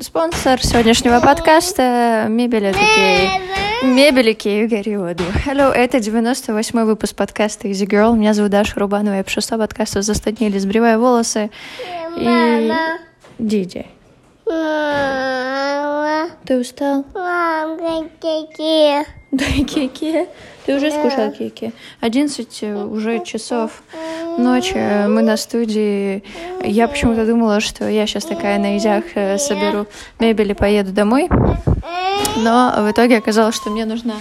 Спонсор сегодняшнего подкаста — мебель Икеи. Мебель Гарри Воду. Hello, это 98-й выпуск подкаста Easy Girl. Меня зовут Даша Рубанова. Я пишу подкаста «Застоднили, сбривая волосы». И... Диди. Ты устал? Мам, какие? Да, кеки. Ты уже скушал кеки. 11 уже часов ночи. Мы на студии. Я почему-то думала, что я сейчас такая на изях э, соберу мебель и поеду домой. Но в итоге оказалось, что мне нужна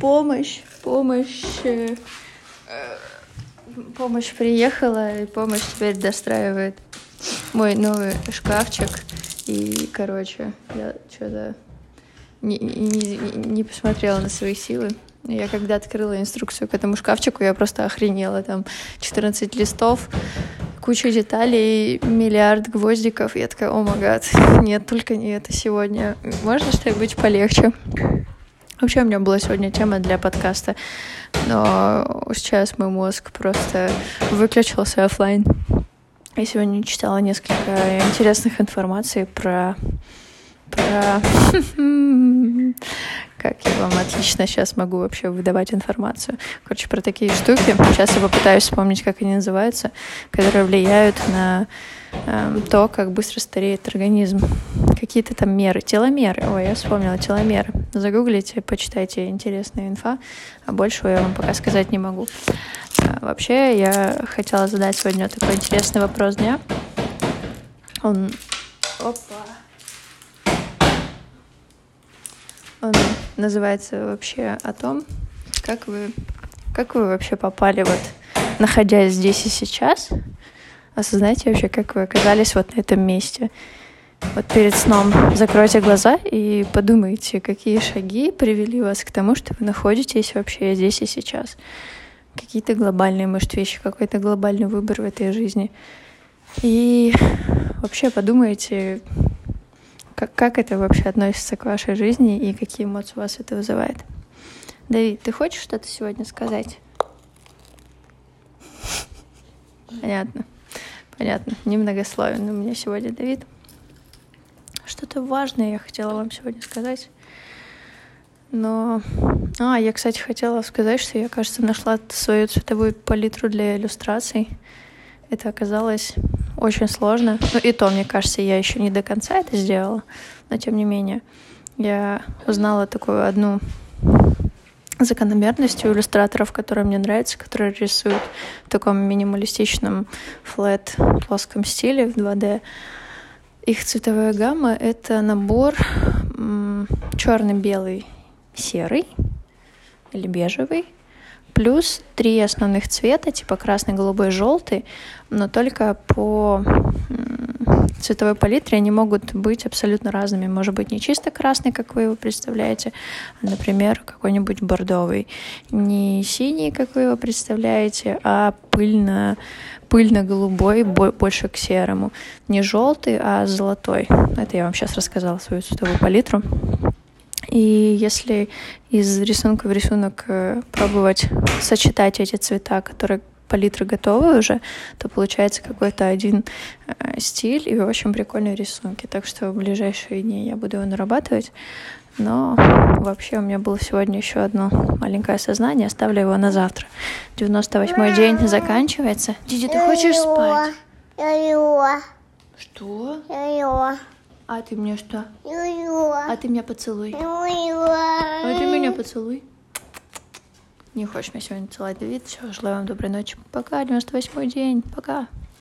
помощь. Помощь. э, э, Помощь приехала, и помощь теперь достраивает мой новый шкафчик. И, короче, я что-то не, не, не посмотрела на свои силы. Я когда открыла инструкцию к этому шкафчику, я просто охренела. Там 14 листов, куча деталей, миллиард гвоздиков. Я такая, о май нет, только не это сегодня. Можно что-нибудь полегче? Вообще у меня была сегодня тема для подкаста, но сейчас мой мозг просто выключился офлайн. Я сегодня читала несколько интересных информаций про про... Как я вам отлично сейчас могу вообще выдавать информацию. Короче, про такие штуки. Сейчас я попытаюсь вспомнить, как они называются, которые влияют на э, то, как быстро стареет организм. Какие-то там меры. Теломеры. Ой, я вспомнила теломеры. Загуглите, почитайте интересная инфа. А большего я вам пока сказать не могу. А, вообще, я хотела задать сегодня такой интересный вопрос дня. Он... Опа. Он называется вообще о том, как вы, как вы вообще попали вот, находясь здесь и сейчас, осознайте вообще, как вы оказались вот на этом месте. Вот перед сном закройте глаза и подумайте, какие шаги привели вас к тому, что вы находитесь вообще здесь и сейчас. Какие-то глобальные, может, вещи, какой-то глобальный выбор в этой жизни. И вообще подумайте, как, как это вообще относится к вашей жизни и какие эмоции у вас это вызывает? Давид, ты хочешь что-то сегодня сказать? Понятно. Понятно. Немногословен у меня сегодня Давид. Что-то важное я хотела вам сегодня сказать. Но... А, я, кстати, хотела сказать, что я, кажется, нашла свою цветовую палитру для иллюстраций. Это оказалось очень сложно. Ну и то, мне кажется, я еще не до конца это сделала, но тем не менее я узнала такую одну закономерность у иллюстраторов, которые мне нравятся, которые рисуют в таком минималистичном флет плоском стиле в 2D. Их цветовая гамма — это набор черный, белый, серый или бежевый, плюс три основных цвета, типа красный, голубой, желтый, но только по цветовой палитре они могут быть абсолютно разными. Может быть, не чисто красный, как вы его представляете, а, например, какой-нибудь бордовый. Не синий, как вы его представляете, а пыльно пыльно-голубой, больше к серому. Не желтый, а золотой. Это я вам сейчас рассказала свою цветовую палитру. И если из рисунка в рисунок э, пробовать сочетать эти цвета, которые палитры готовы уже, то получается какой-то один э, стиль и очень прикольные рисунки. Так что в ближайшие дни я буду его нарабатывать. Но вообще у меня было сегодня еще одно маленькое сознание, оставлю его на завтра. 98-й день заканчивается. Диди, ты хочешь спать? Что? А ты мне что? А ты меня поцелуй. А ты меня поцелуй. Не хочешь меня сегодня целовать, Давид? Все, желаю вам доброй ночи. Пока, 98-й день. Пока.